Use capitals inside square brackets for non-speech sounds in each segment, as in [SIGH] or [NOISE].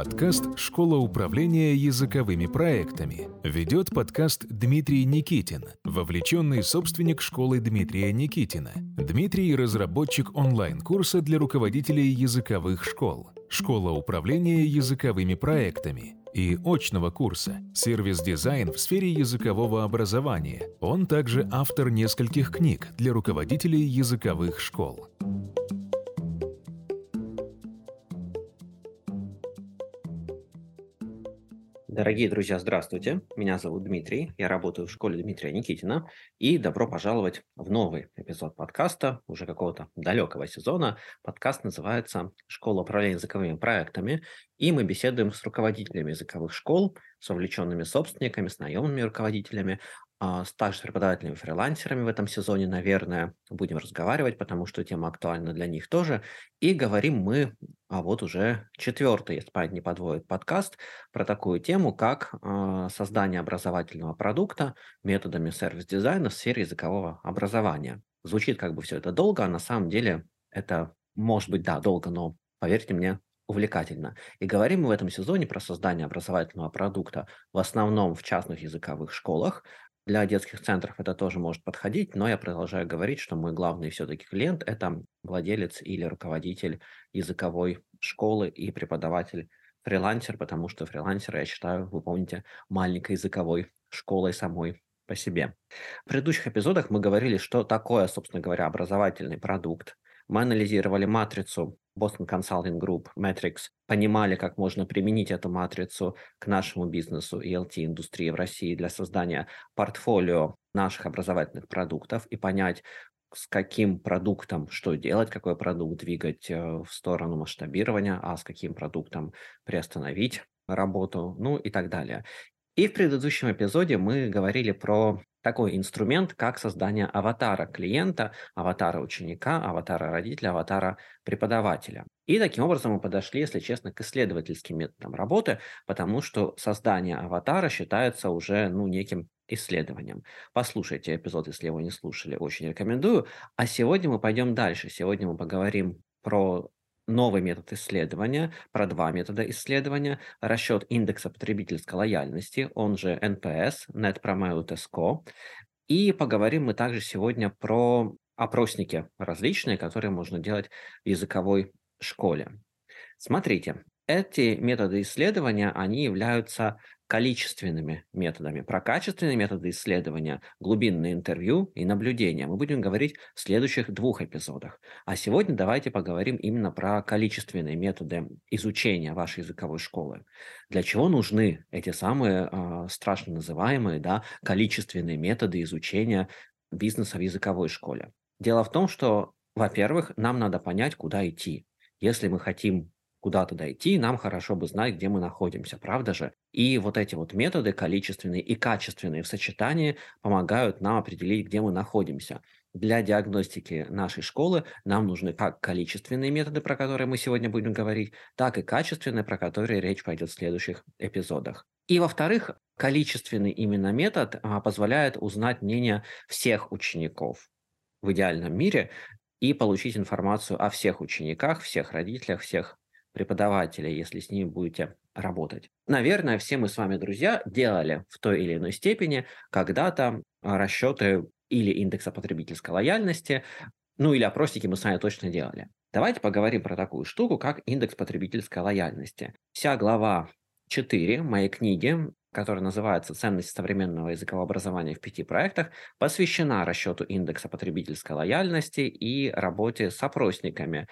Подкаст «Школа управления языковыми проектами». Ведет подкаст Дмитрий Никитин, вовлеченный собственник школы Дмитрия Никитина. Дмитрий – разработчик онлайн-курса для руководителей языковых школ. Школа управления языковыми проектами и очного курса «Сервис-дизайн в сфере языкового образования». Он также автор нескольких книг для руководителей языковых школ. Дорогие друзья, здравствуйте. Меня зовут Дмитрий. Я работаю в школе Дмитрия Никитина. И добро пожаловать в новый эпизод подкаста, уже какого-то далекого сезона. Подкаст называется «Школа управления языковыми проектами». И мы беседуем с руководителями языковых школ, с вовлеченными собственниками, с наемными руководителями а, также с преподавателями-фрилансерами в этом сезоне, наверное, будем разговаривать, потому что тема актуальна для них тоже. И говорим мы, а вот уже четвертый, если память не подводит, подкаст про такую тему, как э, создание образовательного продукта методами сервис-дизайна в сфере языкового образования. Звучит как бы все это долго, а на самом деле это может быть, да, долго, но поверьте мне, увлекательно. И говорим мы в этом сезоне про создание образовательного продукта в основном в частных языковых школах, для детских центров это тоже может подходить, но я продолжаю говорить, что мой главный все-таки клиент– это владелец или руководитель языковой школы и преподаватель фрилансер, потому что фрилансер, я считаю, вы помните, маленькой языковой школой самой по себе. В предыдущих эпизодах мы говорили, что такое, собственно говоря, образовательный продукт. Мы анализировали матрицу Boston Consulting Group, Matrix, понимали, как можно применить эту матрицу к нашему бизнесу и LT-индустрии в России для создания портфолио наших образовательных продуктов и понять, с каким продуктом что делать, какой продукт двигать э, в сторону масштабирования, а с каким продуктом приостановить работу, ну и так далее. И в предыдущем эпизоде мы говорили про такой инструмент, как создание аватара клиента, аватара ученика, аватара родителя, аватара преподавателя. И таким образом мы подошли, если честно, к исследовательским методам работы, потому что создание аватара считается уже ну, неким исследованием. Послушайте эпизод, если его не слушали, очень рекомендую. А сегодня мы пойдем дальше. Сегодня мы поговорим про новый метод исследования, про два метода исследования, расчет индекса потребительской лояльности, он же NPS, Net Promoter Score, и поговорим мы также сегодня про опросники различные, которые можно делать в языковой школе. Смотрите, эти методы исследования, они являются количественными методами. Про качественные методы исследования, глубинные интервью и наблюдения мы будем говорить в следующих двух эпизодах. А сегодня давайте поговорим именно про количественные методы изучения вашей языковой школы. Для чего нужны эти самые э, страшно называемые да, количественные методы изучения бизнеса в языковой школе? Дело в том, что, во-первых, нам надо понять, куда идти. Если мы хотим куда-то дойти, нам хорошо бы знать, где мы находимся, правда же? И вот эти вот методы, количественные и качественные в сочетании, помогают нам определить, где мы находимся. Для диагностики нашей школы нам нужны как количественные методы, про которые мы сегодня будем говорить, так и качественные, про которые речь пойдет в следующих эпизодах. И во-вторых, количественный именно метод а, позволяет узнать мнение всех учеников в идеальном мире и получить информацию о всех учениках, всех родителях, всех преподавателей, если с ними будете работать. Наверное, все мы с вами, друзья, делали в той или иной степени когда-то расчеты или индекса потребительской лояльности, ну или опросники мы с вами точно делали. Давайте поговорим про такую штуку, как индекс потребительской лояльности. Вся глава 4 моей книги, которая называется «Ценность современного языкового образования в пяти проектах», посвящена расчету индекса потребительской лояльности и работе с опросниками,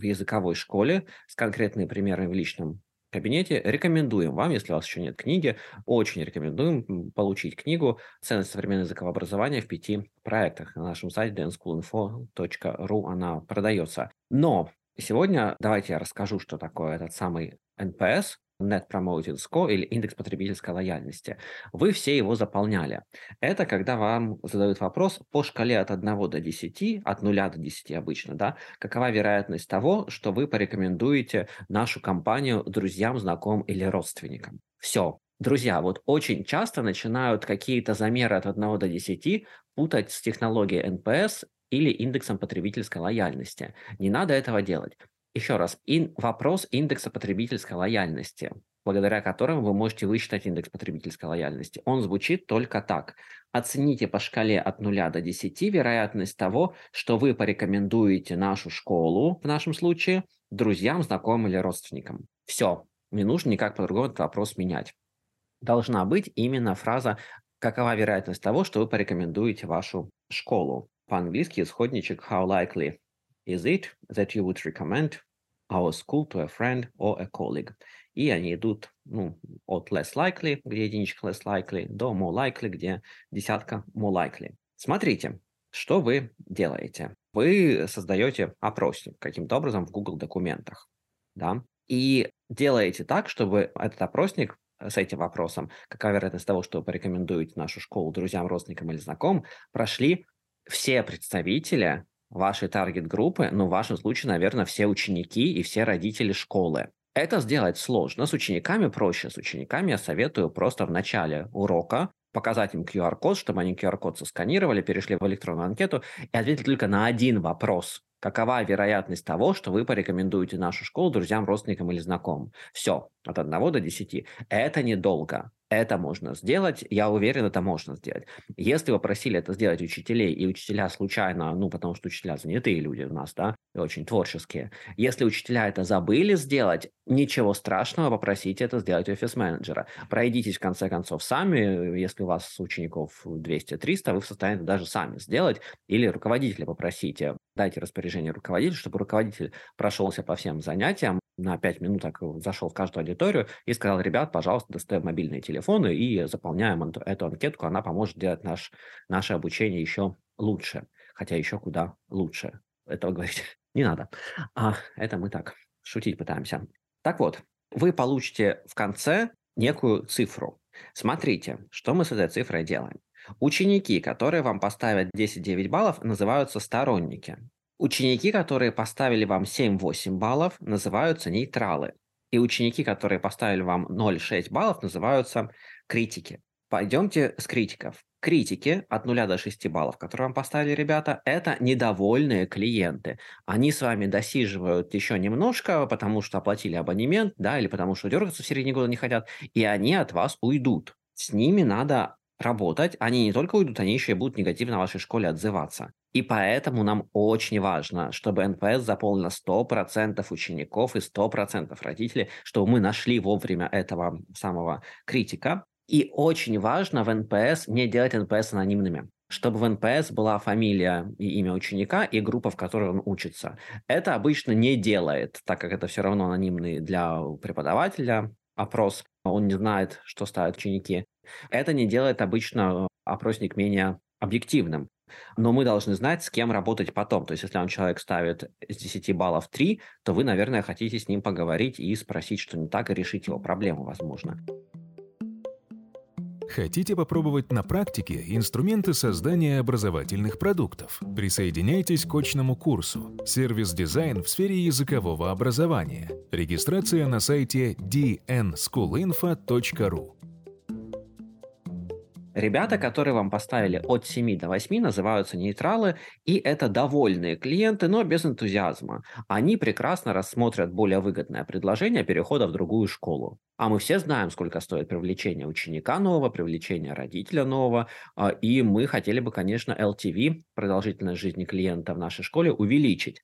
в языковой школе с конкретными примерами в личном кабинете. Рекомендуем вам, если у вас еще нет книги, очень рекомендуем получить книгу «Ценность современного языкового образования в пяти проектах». На нашем сайте dnschoolinfo.ru она продается. Но сегодня давайте я расскажу, что такое этот самый NPS, Net Promoted Score или индекс потребительской лояльности. Вы все его заполняли. Это когда вам задают вопрос по шкале от 1 до 10, от 0 до 10 обычно, да, какова вероятность того, что вы порекомендуете нашу компанию друзьям, знакомым или родственникам. Все. Друзья, вот очень часто начинают какие-то замеры от 1 до 10 путать с технологией NPS или индексом потребительской лояльности. Не надо этого делать. Еще раз, ин, вопрос индекса потребительской лояльности, благодаря которому вы можете высчитать индекс потребительской лояльности. Он звучит только так. Оцените по шкале от 0 до 10 вероятность того, что вы порекомендуете нашу школу, в нашем случае, друзьям, знакомым или родственникам. Все, не нужно никак по-другому этот вопрос менять. Должна быть именно фраза «Какова вероятность того, что вы порекомендуете вашу школу?» По-английски исходничек «How likely is it that you would recommend our school to a friend or a colleague?» И они идут ну, от less likely, где единичка less likely, до more likely, где десятка more likely. Смотрите, что вы делаете? Вы создаете опросник каким-то образом в Google документах, да, и делаете так, чтобы этот опросник с этим вопросом, какая вероятность того, что вы порекомендуете нашу школу друзьям, родственникам или знакомым, прошли все представители вашей таргет-группы, ну, в вашем случае, наверное, все ученики и все родители школы. Это сделать сложно, с учениками проще. С учениками я советую просто в начале урока показать им QR-код, чтобы они QR-код сосканировали, перешли в электронную анкету и ответили только на один вопрос. Какова вероятность того, что вы порекомендуете нашу школу друзьям, родственникам или знакомым? Все, от 1 до 10. Это недолго. Это можно сделать, я уверен, это можно сделать. Если вы просили это сделать учителей, и учителя случайно, ну, потому что учителя занятые люди у нас, да, и очень творческие. Если учителя это забыли сделать, ничего страшного, попросите это сделать офис-менеджера. Пройдитесь, в конце концов, сами, если у вас учеников 200-300, вы в состоянии даже сами сделать, или руководителя попросите, дайте распоряжение руководителю, чтобы руководитель прошелся по всем занятиям, на 5 минут так зашел в каждую аудиторию и сказал, ребят, пожалуйста, достаем мобильные телефоны и заполняем эту анкетку, она поможет делать наш, наше обучение еще лучше, хотя еще куда лучше. Этого говорить [LAUGHS] не надо. А это мы так шутить пытаемся. Так вот, вы получите в конце некую цифру. Смотрите, что мы с этой цифрой делаем. Ученики, которые вам поставят 10-9 баллов, называются сторонники. Ученики, которые поставили вам 7-8 баллов, называются нейтралы. И ученики, которые поставили вам 0,6 баллов, называются критики. Пойдемте с критиков. Критики от 0 до 6 баллов, которые вам поставили ребята, это недовольные клиенты. Они с вами досиживают еще немножко, потому что оплатили абонемент, да, или потому что дергаться в середине года не хотят, и они от вас уйдут. С ними надо работать, они не только уйдут, они еще и будут негативно в вашей школе отзываться. И поэтому нам очень важно, чтобы NPS заполнило 100% учеников и 100% родителей, чтобы мы нашли вовремя этого самого критика. И очень важно в NPS не делать NPS анонимными чтобы в NPS была фамилия и имя ученика и группа, в которой он учится. Это обычно не делает, так как это все равно анонимный для преподавателя опрос, он не знает, что ставят ученики. Это не делает обычно опросник менее объективным. Но мы должны знать, с кем работать потом. То есть, если вам человек ставит с 10 баллов 3, то вы, наверное, хотите с ним поговорить и спросить, что не так, и решить его проблему, возможно. Хотите попробовать на практике инструменты создания образовательных продуктов? Присоединяйтесь к очному курсу «Сервис-дизайн в сфере языкового образования». Регистрация на сайте dnschoolinfo.ru Ребята, которые вам поставили от 7 до 8, называются нейтралы, и это довольные клиенты, но без энтузиазма. Они прекрасно рассмотрят более выгодное предложение перехода в другую школу. А мы все знаем, сколько стоит привлечение ученика нового, привлечение родителя нового, а, и мы хотели бы, конечно, LTV, продолжительность жизни клиента в нашей школе, увеличить.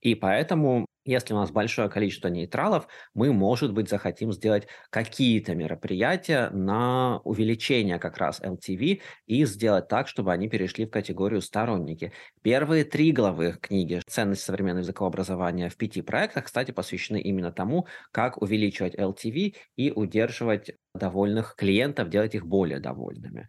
И поэтому если у нас большое количество нейтралов, мы, может быть, захотим сделать какие-то мероприятия на увеличение как раз LTV и сделать так, чтобы они перешли в категорию сторонники. Первые три главы книги «Ценность современного языкового образования» в пяти проектах, кстати, посвящены именно тому, как увеличивать LTV и удерживать довольных клиентов, делать их более довольными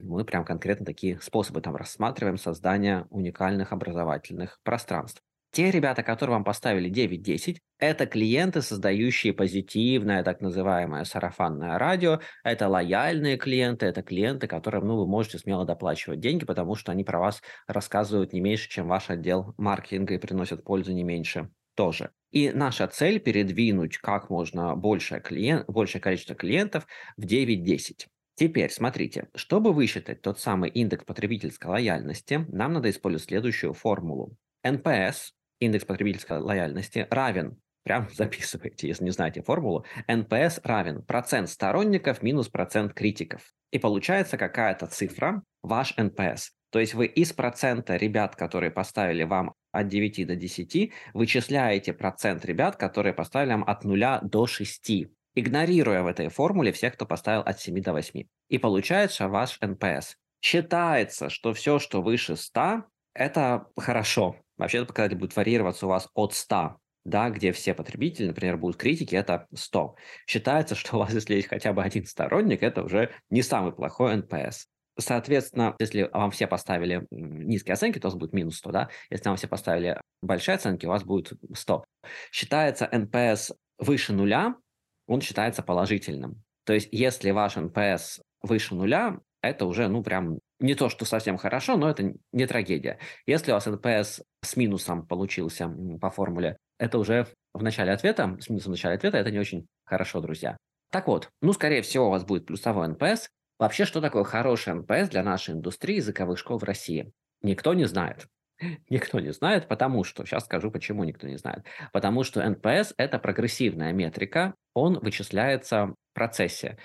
мы прям конкретно такие способы там рассматриваем создания уникальных образовательных пространств. Те ребята, которые вам поставили 9-10, это клиенты, создающие позитивное, так называемое сарафанное радио. Это лояльные клиенты, это клиенты, которым ну, вы можете смело доплачивать деньги, потому что они про вас рассказывают не меньше, чем ваш отдел маркетинга и приносят пользу не меньше тоже. И наша цель передвинуть как можно большее, клиент, большее количество клиентов в 9-10. Теперь смотрите, чтобы высчитать тот самый индекс потребительской лояльности, нам надо использовать следующую формулу. NPS индекс потребительской лояльности, равен прям [LAUGHS] записывайте, если не знаете формулу, NPS равен процент сторонников минус процент критиков. И получается какая-то цифра, ваш NPS. То есть вы из процента ребят, которые поставили вам от 9 до 10, вычисляете процент ребят, которые поставили вам от 0 до 6, игнорируя в этой формуле всех, кто поставил от 7 до 8. И получается ваш NPS. Считается, что все, что выше 100, это хорошо. Вообще этот показатель будет варьироваться у вас от 100 да, где все потребители, например, будут критики, это 100. Считается, [LAUGHS] что у вас, если есть хотя бы один сторонник, это уже не самый плохой NPS. Соответственно, если вам все поставили низкие оценки, то у вас будет минус 100, да? Если вам все поставили большие оценки, у вас будет 100. Считается NPS выше нуля, он считается положительным. То есть, если ваш NPS выше нуля, это уже, ну, прям не то, что совсем хорошо, но это не трагедия. Если у вас NPS с минусом получился по формуле, это уже в начале ответа, с минусом в начале ответа, это не очень хорошо, друзья. Так вот, ну, скорее всего, у вас будет плюсовой NPS. Вообще, что такое хороший NPS для нашей индустрии языковых школ в России? Никто не знает. [LAUGHS] Никто не знает, потому что, сейчас скажу, почему никто не знает. Потому что NPS – это прогрессивная метрика, он вычисляется в процессе.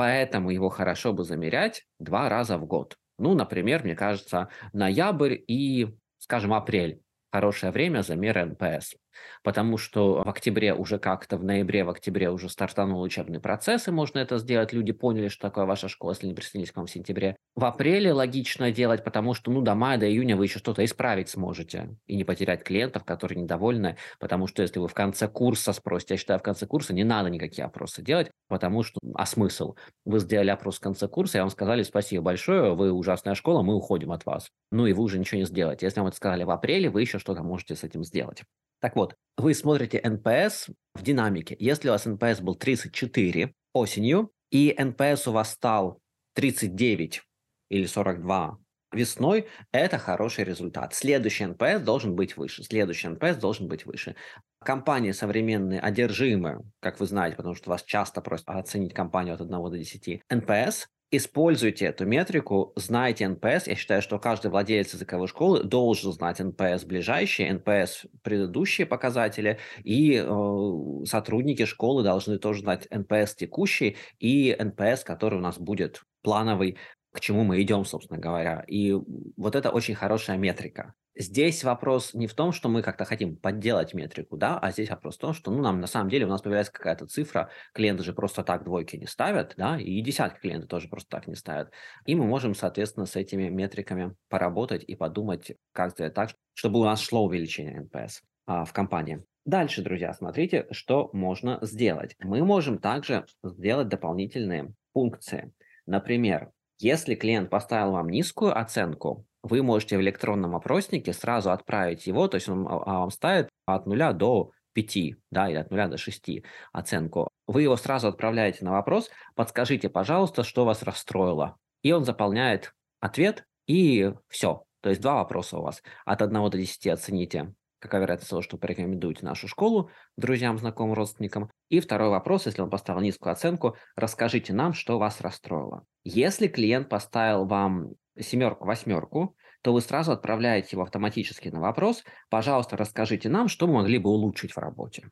Поэтому его хорошо бы замерять два раза в год. Ну, например, мне кажется, ноябрь и, скажем, апрель хорошее время замера NPS. Потому что в октябре уже как-то, в ноябре, в октябре уже стартанул учебный процесс, и можно это сделать. Люди поняли, что такое ваша школа, если не присоединились к вам в сентябре. В апреле логично делать, потому что ну, до мая, до июня вы еще что-то исправить сможете и не потерять клиентов, которые недовольны. Потому что если вы в конце курса спросите, я считаю, в конце курса не надо никакие опросы делать, потому что, а смысл? Вы сделали опрос в конце курса, и вам сказали спасибо большое, вы ужасная школа, мы уходим от вас. Ну и вы уже ничего не сделаете. Если вам это сказали в апреле, вы еще что-то можете с этим сделать. Так вот, вы смотрите NPS в динамике. Если у вас NPS был 34 осенью, и NPS у вас стал 39 или 42 весной, это хороший результат. Следующий NPS должен быть выше. Следующий NPS должен быть выше. Компании современные одержимы, как вы знаете, потому что вас часто просят оценить компанию от 1 до 10. NPS Используйте эту метрику, знайте NPS. Я считаю, что каждый владелец языковой школы должен знать NPS ближайшие, NPS предыдущие показатели, и э, сотрудники школы должны тоже знать NPS текущий и NPS, который у нас будет плановый, к чему мы идем, собственно говоря. И вот это очень хорошая метрика. Здесь вопрос не в том, что мы как-то хотим подделать метрику, да, а здесь вопрос в том, что ну, нам на самом деле у нас появляется какая-то цифра, клиенты же просто так двойки не ставят, да, и десятки клиенты тоже просто так не ставят. И мы можем, соответственно, с этими метриками поработать и подумать, как сделать так, чтобы у нас шло увеличение NPS а, в компании. Дальше, друзья, смотрите, что можно сделать. Мы можем также сделать дополнительные функции. Например, если клиент поставил вам низкую оценку, вы можете в электронном опроснике сразу отправить его, то есть он а, а, вам ставит от 0 до 5, да, или от 0 до 6 оценку. Вы его сразу отправляете на вопрос, подскажите, пожалуйста, что вас расстроило. И он заполняет ответ, и все. То есть два вопроса у вас. От 1 до 10 оцените, какая вероятность того, что порекомендуете нашу школу друзьям, знакомым, родственникам. И второй вопрос, если он поставил низкую оценку, расскажите нам, что вас расстроило. Если клиент поставил вам семерку, восьмерку, то вы сразу отправляете его автоматически на вопрос, пожалуйста, расскажите нам, что мы могли бы улучшить в работе.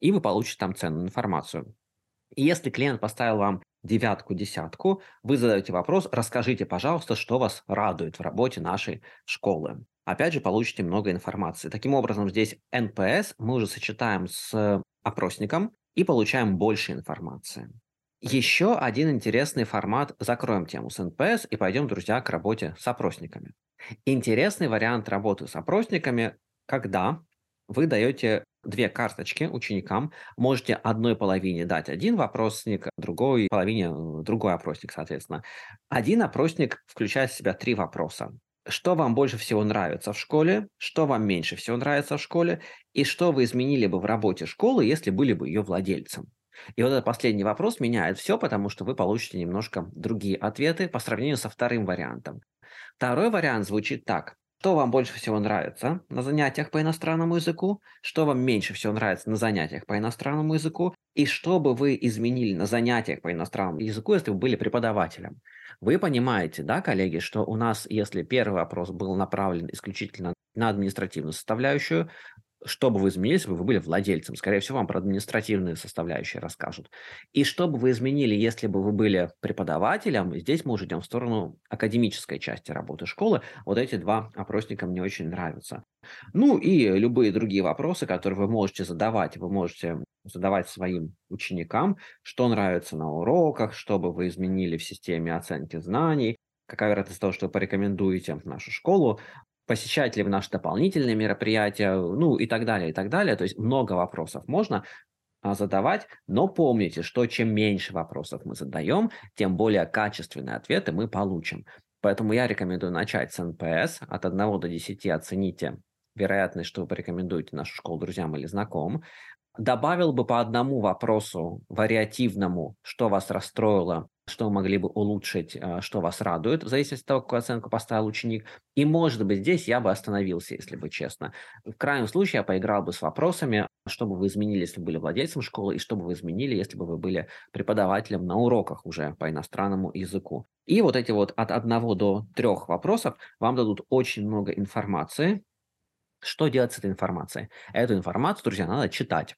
И вы получите там ценную информацию. И если клиент поставил вам девятку, десятку, вы задаете вопрос, расскажите, пожалуйста, что вас радует в работе нашей школы. Опять же, получите много информации. Таким образом, здесь NPS мы уже сочетаем с опросником и получаем больше информации. Еще один интересный формат. Закроем тему с NPS и пойдем, друзья, к работе с опросниками. Интересный вариант работы с опросниками, когда вы даете две карточки ученикам, можете одной половине дать один вопросник, другой половине э, другой опросник, соответственно. Один опросник включает в себя три вопроса. Что вам больше всего нравится в школе, что вам меньше всего нравится в школе, и что вы изменили бы в работе школы, если были бы ее владельцем. И вот этот последний вопрос меняет все, потому что вы получите немножко другие ответы по сравнению со вторым вариантом. Второй вариант звучит так. Что вам больше всего нравится на занятиях по иностранному языку, что вам меньше всего нравится на занятиях по иностранному языку, и что бы вы изменили на занятиях по иностранному языку, если бы были преподавателем. Вы понимаете, да, коллеги, что у нас, если первый вопрос был направлен исключительно на административную составляющую, что бы вы изменили, если бы вы были владельцем? Скорее всего, вам про административные составляющие расскажут. И что бы вы изменили, если бы вы были преподавателем? Здесь мы уже идем в сторону академической части работы школы. Вот эти два опросника мне очень нравятся. Ну и любые другие вопросы, которые вы можете задавать. Вы можете задавать своим ученикам, что нравится на уроках, что бы вы изменили в системе оценки знаний, какая вероятность того, что вы порекомендуете нашу школу, посещаете ли вы наши дополнительные мероприятия, ну и так далее, и так далее. То есть много вопросов можно а, задавать, но помните, что чем меньше вопросов мы задаем, тем более качественные ответы мы получим. Поэтому я рекомендую начать с NPS. От 1 до 10 оцените вероятность, что вы порекомендуете нашу школу друзьям или знакомым. Добавил бы по одному вопросу вариативному, что вас расстроило, что могли бы улучшить, а, что вас радует, в зависимости от того, какую оценку поставил ученик. И, может быть, здесь я бы остановился, если бы честно. В крайнем случае я поиграл бы с вопросами, что бы вы изменили, если бы были владельцем школы, и что бы вы изменили, если бы вы были преподавателем на уроках уже по иностранному языку. И вот эти вот от одного до трех вопросов вам дадут очень много информации, что делать с этой информацией? Эту информацию, друзья, надо читать.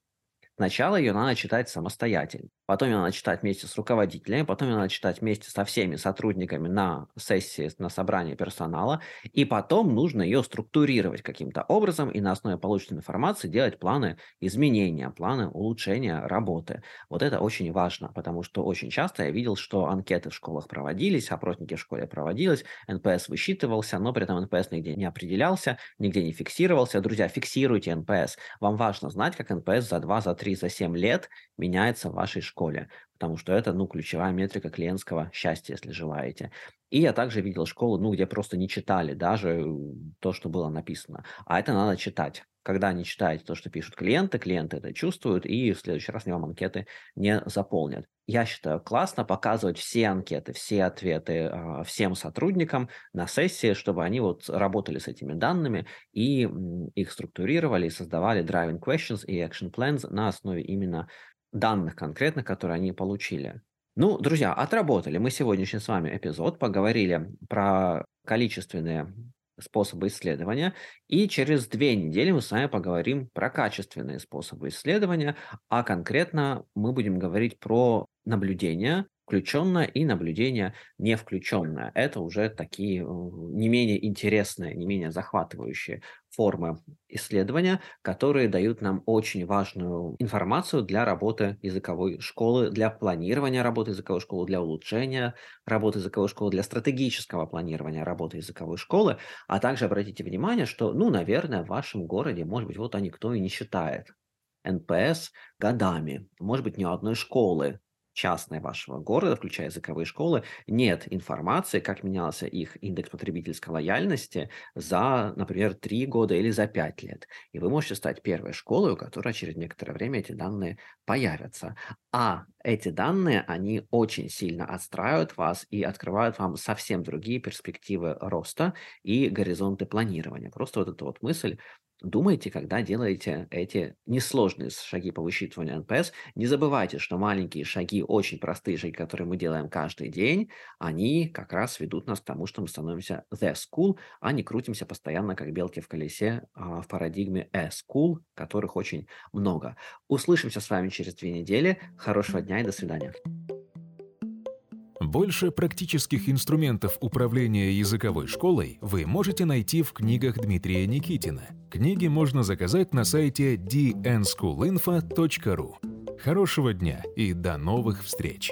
Сначала ее надо читать самостоятельно. Потом ее надо читать вместе с руководителями, потом ее надо читать вместе со всеми сотрудниками на сессии, на собрании персонала, и потом нужно ее структурировать каким-то образом и на основе полученной информации делать планы изменения, планы улучшения работы. Вот это очень важно, потому что очень часто я видел, что анкеты в школах проводились, опросники в школе проводились, NPS высчитывался, но при этом NPS нигде не определялся, нигде не фиксировался. Друзья, фиксируйте NPS. Вам важно знать, как NPS за 2, за 3, за 7 лет меняется в вашей школе, потому что это, ну, ключевая метрика клиентского счастья, если желаете. И я также видел школы, ну, где просто не читали даже то, что было написано. А это надо читать. Когда не читаете то, что пишут клиенты, клиенты это чувствуют, и в следующий раз они вам анкеты не заполнят. Я считаю, классно показывать все анкеты, все ответы э, всем сотрудникам на сессии, чтобы они вот работали с этими данными и их структурировали, создавали driving questions и action plans на основе именно данных конкретных, которые они получили. Ну, друзья, отработали мы сегодняшний с вами эпизод, поговорили про количественные способы исследования, и через две недели мы с вами поговорим про качественные способы исследования, а конкретно мы будем говорить про наблюдения, включенное и наблюдение не включенное. Это уже такие э, не менее интересные, не менее захватывающие формы исследования, которые дают нам очень важную информацию для работы языковой школы, для планирования работы языковой школы, для улучшения работы языковой школы, для стратегического планирования работы языковой школы. А также обратите внимание, что, ну, наверное, в вашем городе, может быть, вот а никто и не считает NPS годами. Может быть, ни одной школы частной вашего города, включая языковые школы, нет информации, как менялся их индекс потребительской лояльности за, например, 3 года или за 5 лет. И вы можете стать первой школой, у которой через некоторое время эти данные появятся. А эти данные, они очень сильно отстраивают вас и открывают вам совсем другие перспективы роста и горизонты планирования. Просто вот эта вот мысль Думайте, когда делаете эти несложные шаги по высчитыванию NPS, не забывайте, что маленькие шаги, очень простые шаги, которые мы делаем каждый день, они как раз ведут нас к тому, что мы становимся the school, а не крутимся постоянно, как белки в колесе, а, в парадигме a school, которых очень много. Услышимся с вами через две недели. Хорошего дня и до свидания. Больше практических инструментов управления языковой школой вы можете найти в книгах Дмитрия Никитина. Книги можно заказать на сайте dnschoolinfo.ru. Хорошего дня и до новых встреч!